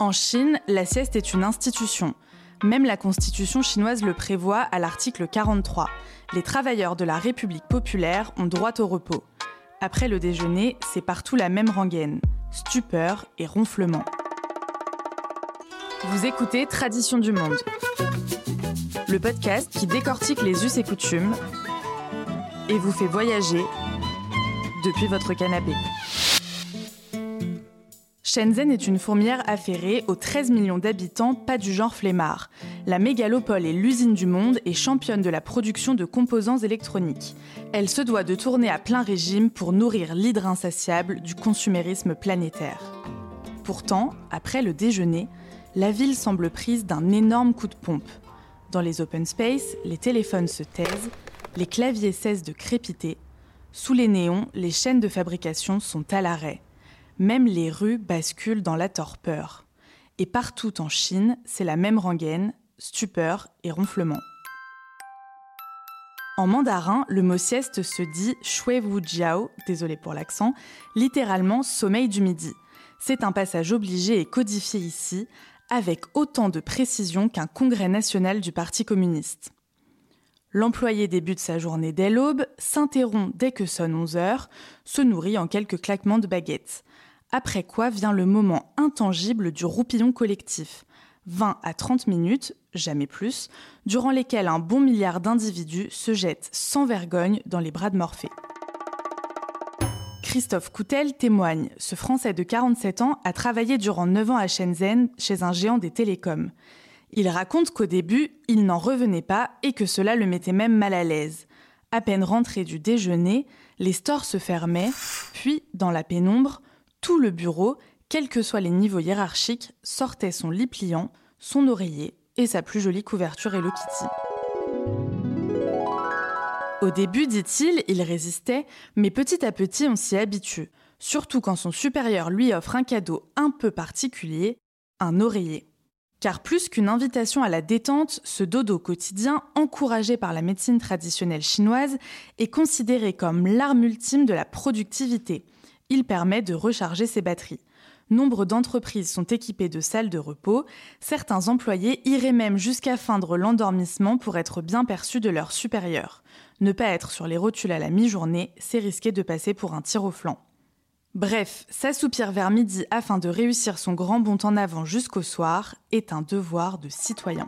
En Chine, la sieste est une institution. Même la constitution chinoise le prévoit à l'article 43. Les travailleurs de la République populaire ont droit au repos. Après le déjeuner, c'est partout la même rengaine stupeur et ronflement. Vous écoutez Tradition du Monde, le podcast qui décortique les us et coutumes et vous fait voyager depuis votre canapé. Shenzhen est une fourmière affairée aux 13 millions d'habitants, pas du genre flemmard. La mégalopole est l'usine du monde et championne de la production de composants électroniques. Elle se doit de tourner à plein régime pour nourrir l'hydre insatiable du consumérisme planétaire. Pourtant, après le déjeuner, la ville semble prise d'un énorme coup de pompe. Dans les open space, les téléphones se taisent, les claviers cessent de crépiter. Sous les néons, les chaînes de fabrication sont à l'arrêt. Même les rues basculent dans la torpeur. Et partout en Chine, c'est la même rengaine, stupeur et ronflement. En mandarin, le mot sieste se dit shui wu jiao, désolé pour l'accent, littéralement sommeil du midi. C'est un passage obligé et codifié ici, avec autant de précision qu'un congrès national du Parti communiste. L'employé débute sa journée dès l'aube, s'interrompt dès que sonne 11 heures, se nourrit en quelques claquements de baguettes. Après quoi vient le moment intangible du roupillon collectif. 20 à 30 minutes, jamais plus, durant lesquelles un bon milliard d'individus se jettent sans vergogne dans les bras de Morphée. Christophe Coutel témoigne. Ce Français de 47 ans a travaillé durant 9 ans à Shenzhen chez un géant des télécoms. Il raconte qu'au début, il n'en revenait pas et que cela le mettait même mal à l'aise. À peine rentré du déjeuner, les stores se fermaient, puis, dans la pénombre, tout le bureau, quels que soient les niveaux hiérarchiques, sortait son lit pliant, son oreiller et sa plus jolie couverture Hello Kitty. Au début, dit-il, il résistait, mais petit à petit on s'y habitue, surtout quand son supérieur lui offre un cadeau un peu particulier, un oreiller. Car plus qu'une invitation à la détente, ce dodo quotidien, encouragé par la médecine traditionnelle chinoise, est considéré comme l'arme ultime de la productivité – il permet de recharger ses batteries. Nombre d'entreprises sont équipées de salles de repos. Certains employés iraient même jusqu'à feindre l'endormissement pour être bien perçus de leurs supérieurs. Ne pas être sur les rotules à la mi-journée, c'est risquer de passer pour un tir au flanc. Bref, s'assoupir vers midi afin de réussir son grand bond en avant jusqu'au soir est un devoir de citoyen.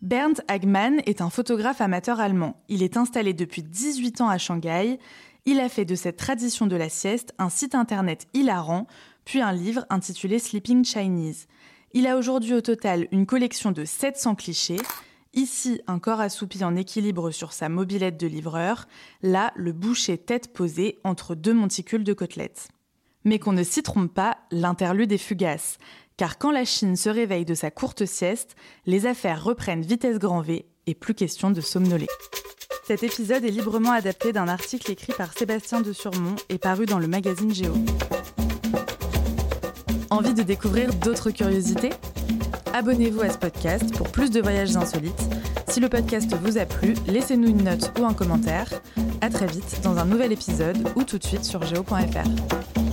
Bernd Hagmann est un photographe amateur allemand. Il est installé depuis 18 ans à Shanghai. Il a fait de cette tradition de la sieste un site internet hilarant, puis un livre intitulé Sleeping Chinese. Il a aujourd'hui au total une collection de 700 clichés. Ici, un corps assoupi en équilibre sur sa mobilette de livreur. Là, le boucher tête posée entre deux monticules de côtelettes. Mais qu'on ne s'y trompe pas, l'interlude est fugace. Car quand la Chine se réveille de sa courte sieste, les affaires reprennent vitesse grand V et plus question de somnoler. Cet épisode est librement adapté d'un article écrit par Sébastien de Surmont et paru dans le magazine Géo. Envie de découvrir d'autres curiosités? Abonnez-vous à ce podcast pour plus de voyages insolites. Si le podcast vous a plu, laissez-nous une note ou un commentaire. À très vite dans un nouvel épisode ou tout de suite sur géo.fr.